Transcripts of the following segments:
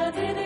Muy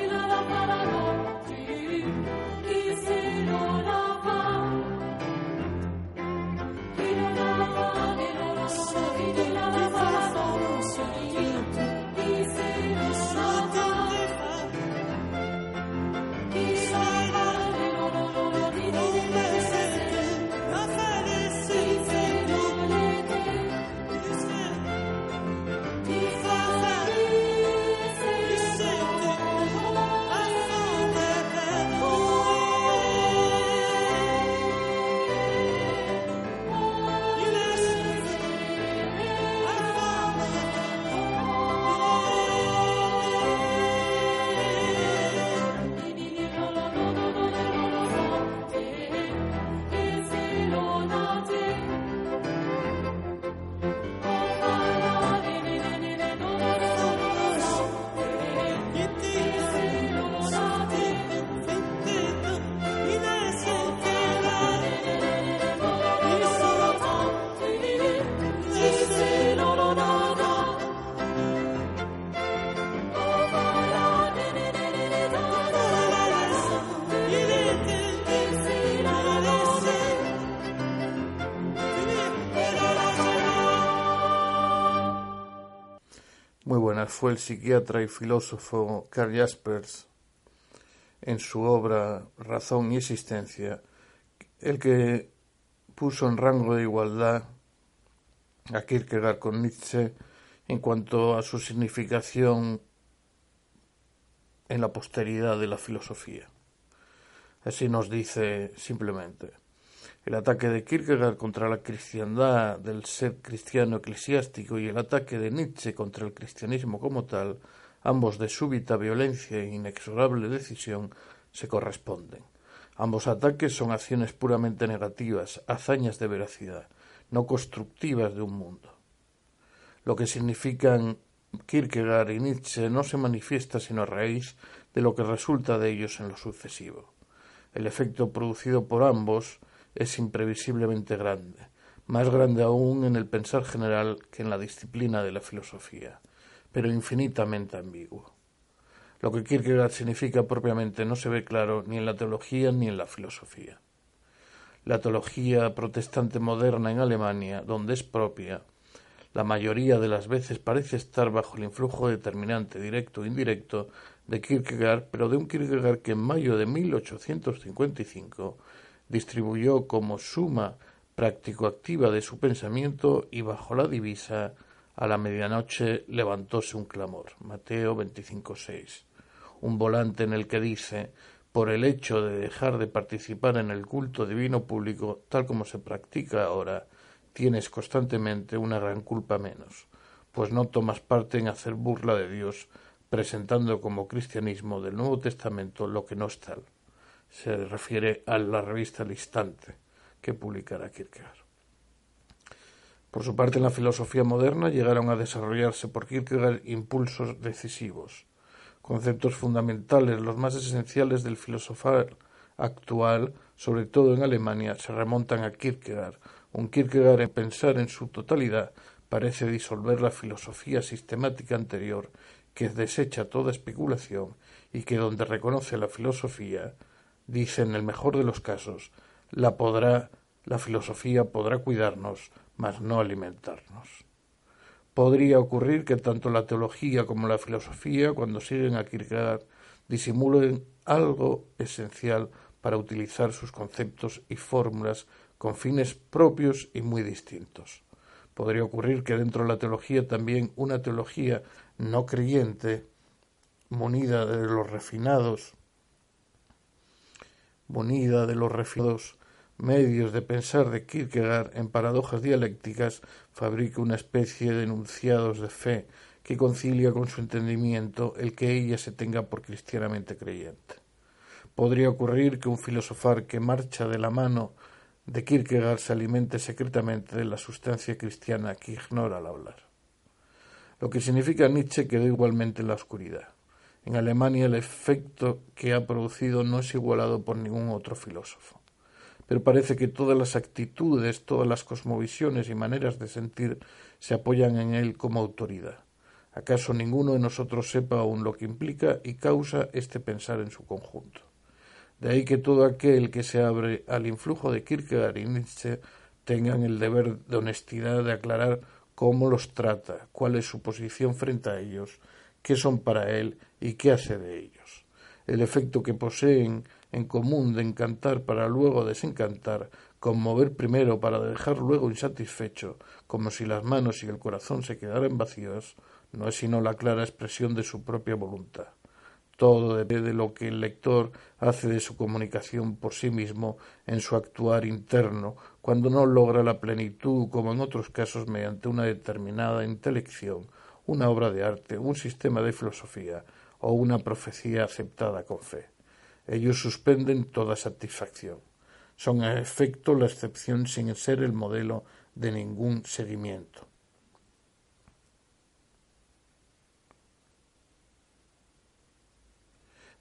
fue el psiquiatra y filósofo Karl Jaspers en su obra Razón y Existencia, el que puso en rango de igualdad a Kierkegaard con Nietzsche en cuanto a su significación en la posteridad de la filosofía. Así nos dice simplemente. El ataque de Kierkegaard contra la cristiandad del ser cristiano eclesiástico y el ataque de Nietzsche contra el cristianismo como tal, ambos de súbita violencia e inexorable decisión, se corresponden. Ambos ataques son acciones puramente negativas, hazañas de veracidad, no constructivas de un mundo. Lo que significan Kierkegaard y Nietzsche no se manifiesta sino a raíz de lo que resulta de ellos en lo sucesivo. El efecto producido por ambos es imprevisiblemente grande, más grande aún en el pensar general que en la disciplina de la filosofía, pero infinitamente ambiguo. Lo que Kierkegaard significa propiamente no se ve claro ni en la teología ni en la filosofía. La teología protestante moderna en Alemania, donde es propia, la mayoría de las veces parece estar bajo el influjo determinante, directo o indirecto, de Kierkegaard, pero de un Kierkegaard que en mayo de 1855 distribuyó como suma práctico-activa de su pensamiento y bajo la divisa a la medianoche levantóse un clamor. Mateo 25.6. Un volante en el que dice por el hecho de dejar de participar en el culto divino público tal como se practica ahora, tienes constantemente una gran culpa menos, pues no tomas parte en hacer burla de Dios, presentando como cristianismo del Nuevo Testamento lo que no es tal. Se refiere a la revista El Instante, que publicará Kierkegaard. Por su parte, en la filosofía moderna llegaron a desarrollarse por Kierkegaard impulsos decisivos conceptos fundamentales, los más esenciales del filosofar actual, sobre todo en Alemania, se remontan a Kierkegaard. Un Kierkegaard en pensar en su totalidad parece disolver la filosofía sistemática anterior, que desecha toda especulación y que donde reconoce la filosofía, dice en el mejor de los casos, la podrá, la filosofía podrá cuidarnos, mas no alimentarnos. Podría ocurrir que tanto la teología como la filosofía, cuando siguen a Kierkegaard, disimulen algo esencial para utilizar sus conceptos y fórmulas con fines propios y muy distintos. Podría ocurrir que dentro de la teología también una teología no creyente, munida de los refinados, munida de los refinados medios de pensar de Kierkegaard en paradojas dialécticas, fabrica una especie de enunciados de fe que concilia con su entendimiento el que ella se tenga por cristianamente creyente. Podría ocurrir que un filosofar que marcha de la mano de Kierkegaard se alimente secretamente de la sustancia cristiana que ignora al hablar. Lo que significa Nietzsche quedó igualmente en la oscuridad. En Alemania el efecto que ha producido no es igualado por ningún otro filósofo pero parece que todas las actitudes, todas las cosmovisiones y maneras de sentir se apoyan en él como autoridad. ¿Acaso ninguno de nosotros sepa aún lo que implica y causa este pensar en su conjunto? De ahí que todo aquel que se abre al influjo de Kierkegaard y Nietzsche tengan el deber de honestidad de aclarar cómo los trata, cuál es su posición frente a ellos, qué son para él y qué hace de ellos. El efecto que poseen en común de encantar para luego desencantar, conmover primero para dejar luego insatisfecho, como si las manos y el corazón se quedaran vacíos, no es sino la clara expresión de su propia voluntad. Todo depende de lo que el lector hace de su comunicación por sí mismo en su actuar interno, cuando no logra la plenitud, como en otros casos mediante una determinada intelección, una obra de arte, un sistema de filosofía o una profecía aceptada con fe. Ellos suspenden toda satisfacción. Son a efecto la excepción sin ser el modelo de ningún seguimiento.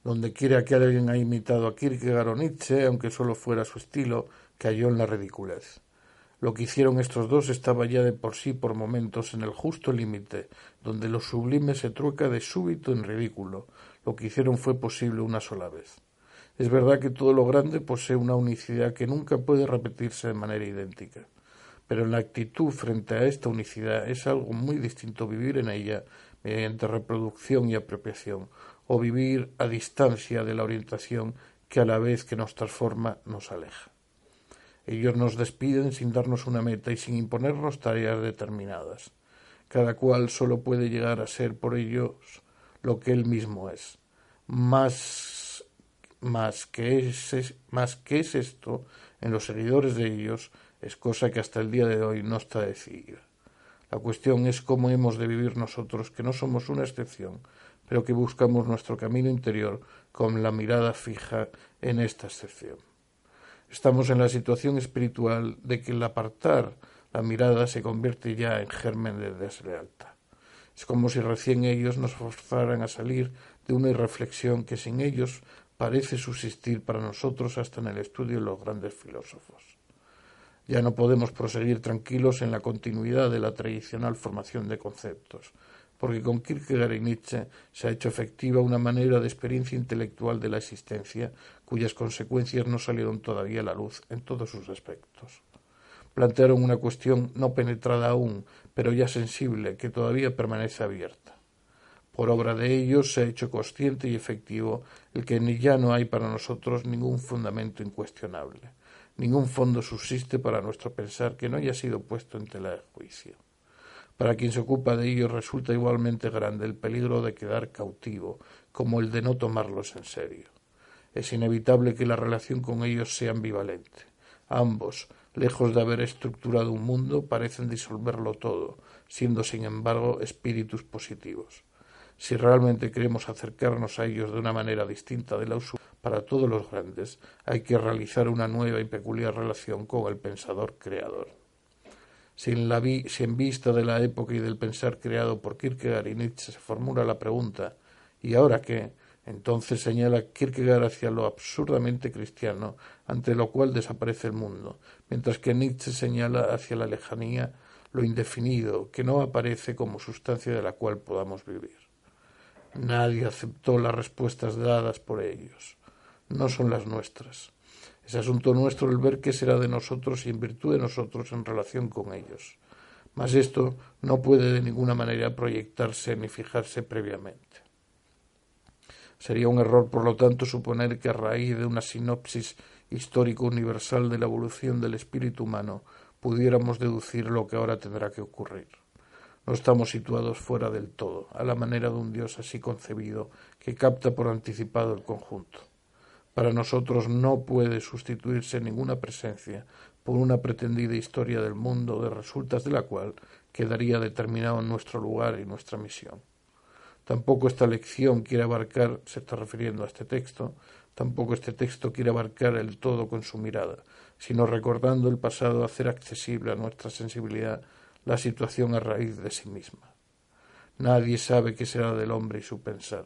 Donde quiera que alguien haya imitado a Kierkegaard o Nietzsche, aunque solo fuera su estilo, cayó en la ridiculez. Lo que hicieron estos dos estaba ya de por sí por momentos en el justo límite, donde lo sublime se trueca de súbito en ridículo. Lo que hicieron fue posible una sola vez. Es verdad que todo lo grande posee una unicidad que nunca puede repetirse de manera idéntica, pero en la actitud frente a esta unicidad es algo muy distinto vivir en ella mediante reproducción y apropiación, o vivir a distancia de la orientación que a la vez que nos transforma nos aleja. Ellos nos despiden sin darnos una meta y sin imponernos tareas determinadas. Cada cual solo puede llegar a ser por ellos lo que él mismo es. Más más que, es, más que es esto en los seguidores de ellos es cosa que hasta el día de hoy no está decidida. La cuestión es cómo hemos de vivir nosotros, que no somos una excepción, pero que buscamos nuestro camino interior con la mirada fija en esta excepción. Estamos en la situación espiritual de que el apartar la mirada se convierte ya en germen de deslealtad. Es como si recién ellos nos forzaran a salir de una irreflexión que sin ellos parece subsistir para nosotros hasta en el estudio de los grandes filósofos. Ya no podemos proseguir tranquilos en la continuidad de la tradicional formación de conceptos, porque con Kierkegaard y Nietzsche se ha hecho efectiva una manera de experiencia intelectual de la existencia cuyas consecuencias no salieron todavía a la luz en todos sus aspectos. Plantearon una cuestión no penetrada aún, pero ya sensible, que todavía permanece abierta. Por obra de ellos se ha hecho consciente y efectivo el que ya no hay para nosotros ningún fundamento incuestionable, ningún fondo subsiste para nuestro pensar que no haya sido puesto en tela de juicio. Para quien se ocupa de ellos resulta igualmente grande el peligro de quedar cautivo, como el de no tomarlos en serio. Es inevitable que la relación con ellos sea ambivalente. Ambos, lejos de haber estructurado un mundo, parecen disolverlo todo, siendo sin embargo espíritus positivos. Si realmente queremos acercarnos a ellos de una manera distinta de la usual para todos los grandes, hay que realizar una nueva y peculiar relación con el pensador creador. Si en, la en vista de la época y del pensar creado por Kierkegaard y Nietzsche se formula la pregunta ¿y ahora qué? Entonces señala Kierkegaard hacia lo absurdamente cristiano, ante lo cual desaparece el mundo, mientras que Nietzsche señala hacia la lejanía, lo indefinido, que no aparece como sustancia de la cual podamos vivir. Nadie aceptó las respuestas dadas por ellos. No son las nuestras. Es asunto nuestro el ver qué será de nosotros y en virtud de nosotros en relación con ellos. Mas esto no puede de ninguna manera proyectarse ni fijarse previamente. Sería un error, por lo tanto, suponer que a raíz de una sinopsis histórico universal de la evolución del espíritu humano pudiéramos deducir lo que ahora tendrá que ocurrir. No estamos situados fuera del todo, a la manera de un Dios así concebido que capta por anticipado el conjunto. Para nosotros no puede sustituirse ninguna presencia por una pretendida historia del mundo de resultas de la cual quedaría determinado nuestro lugar y nuestra misión. Tampoco esta lección quiere abarcar, se está refiriendo a este texto, tampoco este texto quiere abarcar el todo con su mirada, sino recordando el pasado hacer accesible a nuestra sensibilidad la situación a raíz de sí misma. Nadie sabe qué será del hombre y su pensar,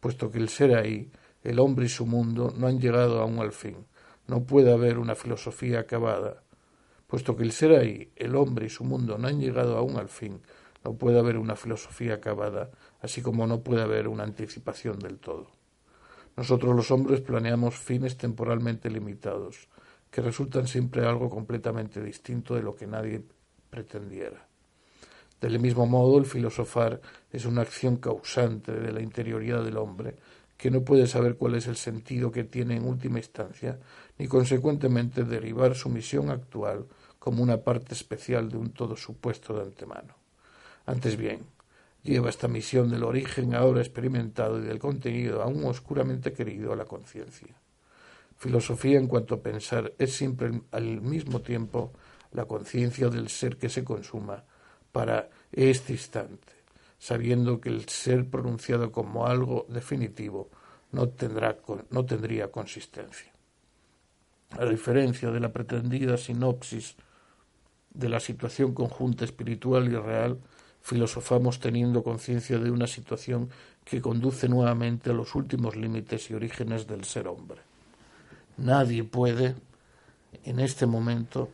puesto que el ser ahí, el hombre y su mundo no han llegado aún al fin. No puede haber una filosofía acabada. Puesto que el ser ahí, el hombre y su mundo no han llegado aún al fin, no puede haber una filosofía acabada, así como no puede haber una anticipación del todo. Nosotros los hombres planeamos fines temporalmente limitados, que resultan siempre algo completamente distinto de lo que nadie pretendiera. Del mismo modo, el filosofar es una acción causante de la interioridad del hombre, que no puede saber cuál es el sentido que tiene en última instancia, ni consecuentemente derivar su misión actual como una parte especial de un todo supuesto de antemano. Antes bien, lleva esta misión del origen ahora experimentado y del contenido aún oscuramente querido a la conciencia. Filosofía en cuanto a pensar es siempre al mismo tiempo la conciencia del ser que se consuma para este instante, sabiendo que el ser pronunciado como algo definitivo no, tendrá, no tendría consistencia. A diferencia de la pretendida sinopsis de la situación conjunta espiritual y real, filosofamos teniendo conciencia de una situación que conduce nuevamente a los últimos límites y orígenes del ser hombre. Nadie puede, en este momento,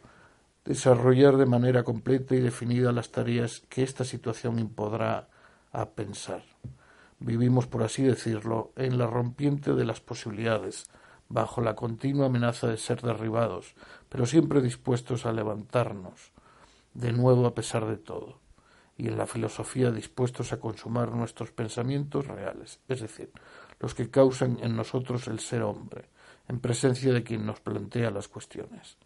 desarrollar de manera completa y definida las tareas que esta situación impondrá a pensar. Vivimos, por así decirlo, en la rompiente de las posibilidades, bajo la continua amenaza de ser derribados, pero siempre dispuestos a levantarnos de nuevo a pesar de todo, y en la filosofía dispuestos a consumar nuestros pensamientos reales, es decir, los que causan en nosotros el ser hombre, en presencia de quien nos plantea las cuestiones.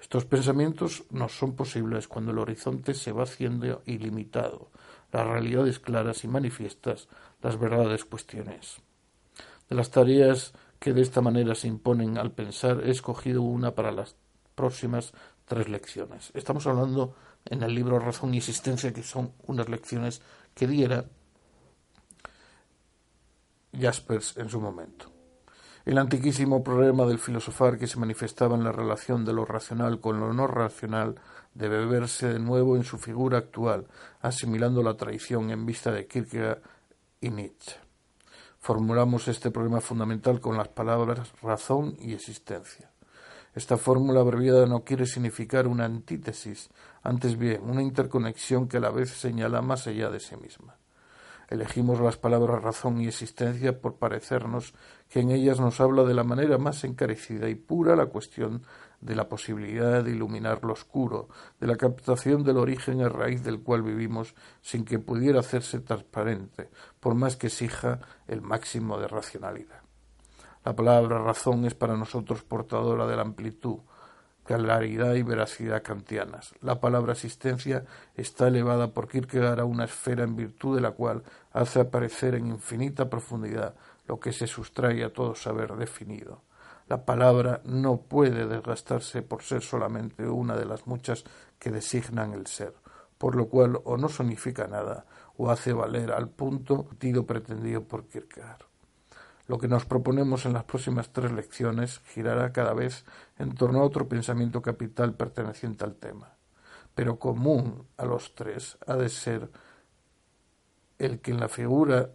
Estos pensamientos nos son posibles cuando el horizonte se va haciendo ilimitado, las realidades claras y manifiestas, las verdades cuestiones. De las tareas que de esta manera se imponen al pensar, he escogido una para las próximas tres lecciones. Estamos hablando en el libro Razón y Existencia, que son unas lecciones que diera Jaspers en su momento. El antiquísimo problema del filosofar que se manifestaba en la relación de lo racional con lo no racional debe verse de nuevo en su figura actual, asimilando la traición en vista de Kierkegaard y Nietzsche. Formulamos este problema fundamental con las palabras razón y existencia. Esta fórmula abreviada no quiere significar una antítesis, antes bien una interconexión que a la vez señala más allá de sí misma. Elegimos las palabras razón y existencia por parecernos que en ellas nos habla de la manera más encarecida y pura la cuestión de la posibilidad de iluminar lo oscuro, de la captación del origen a raíz del cual vivimos sin que pudiera hacerse transparente, por más que exija el máximo de racionalidad. La palabra razón es para nosotros portadora de la amplitud, claridad y veracidad kantianas. La palabra existencia está elevada por Kierkegaard a una esfera en virtud de la cual hace aparecer en infinita profundidad lo que se sustrae a todo saber definido. La palabra no puede desgastarse por ser solamente una de las muchas que designan el ser, por lo cual o no sonifica nada o hace valer al punto sentido pretendido por Kierkegaard. Lo que nos proponemos en las próximas tres lecciones girará cada vez en torno a otro pensamiento capital perteneciente al tema, pero común a los tres ha de ser el que en la figura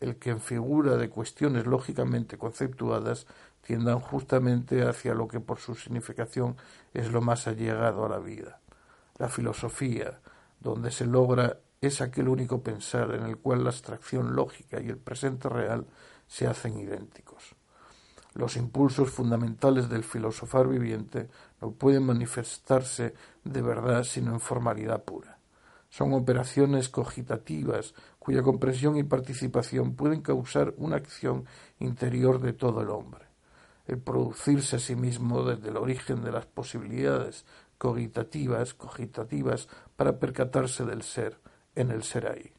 el que en figura de cuestiones lógicamente conceptuadas tiendan justamente hacia lo que por su significación es lo más allegado a la vida. La filosofía, donde se logra, es aquel único pensar en el cual la abstracción lógica y el presente real se hacen idénticos. Los impulsos fundamentales del filosofar viviente no pueden manifestarse de verdad sino en formalidad pura. Son operaciones cogitativas cuya comprensión y participación pueden causar una acción interior de todo el hombre. El producirse a sí mismo desde el origen de las posibilidades cogitativas, cogitativas para percatarse del ser, en el ser ahí.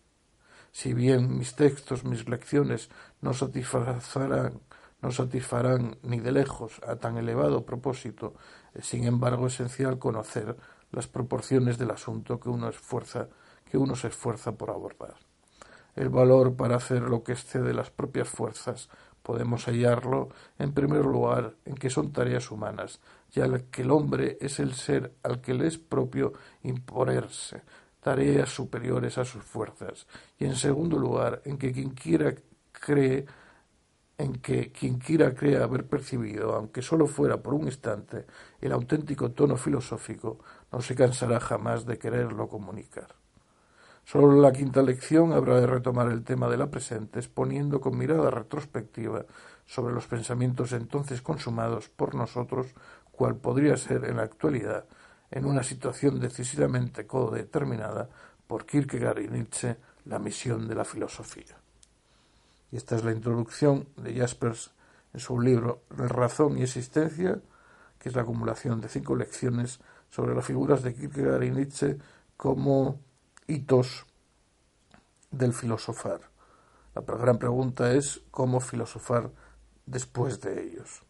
Si bien mis textos, mis lecciones no satisfarán, no satisfarán ni de lejos a tan elevado propósito, es sin embargo esencial conocer las proporciones del asunto que uno esfuerza, que uno se esfuerza por abordar. El valor para hacer lo que excede las propias fuerzas podemos hallarlo, en primer lugar, en que son tareas humanas, ya que el hombre es el ser al que le es propio imponerse, tareas superiores a sus fuerzas, y en segundo lugar, en que quien quiera cree en que quien quiera crea haber percibido, aunque sólo fuera por un instante, el auténtico tono filosófico, no se cansará jamás de quererlo comunicar. Solo en la quinta lección habrá de retomar el tema de la presente, exponiendo con mirada retrospectiva sobre los pensamientos entonces consumados por nosotros, cual podría ser en la actualidad, en una situación decisivamente codeterminada por Kierkegaard y Nietzsche, la misión de la filosofía. Y esta es la introducción de Jaspers en su libro Razón y Existencia, que es la acumulación de cinco lecciones sobre las figuras de Kierkegaard y Nietzsche como hitos del filosofar. La gran pregunta es cómo filosofar después de ellos.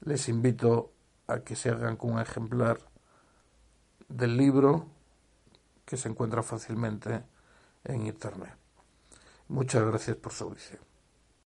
Les invito a que se hagan con un ejemplar del libro que se encuentra fácilmente en Internet. Muchas gracias por su audición.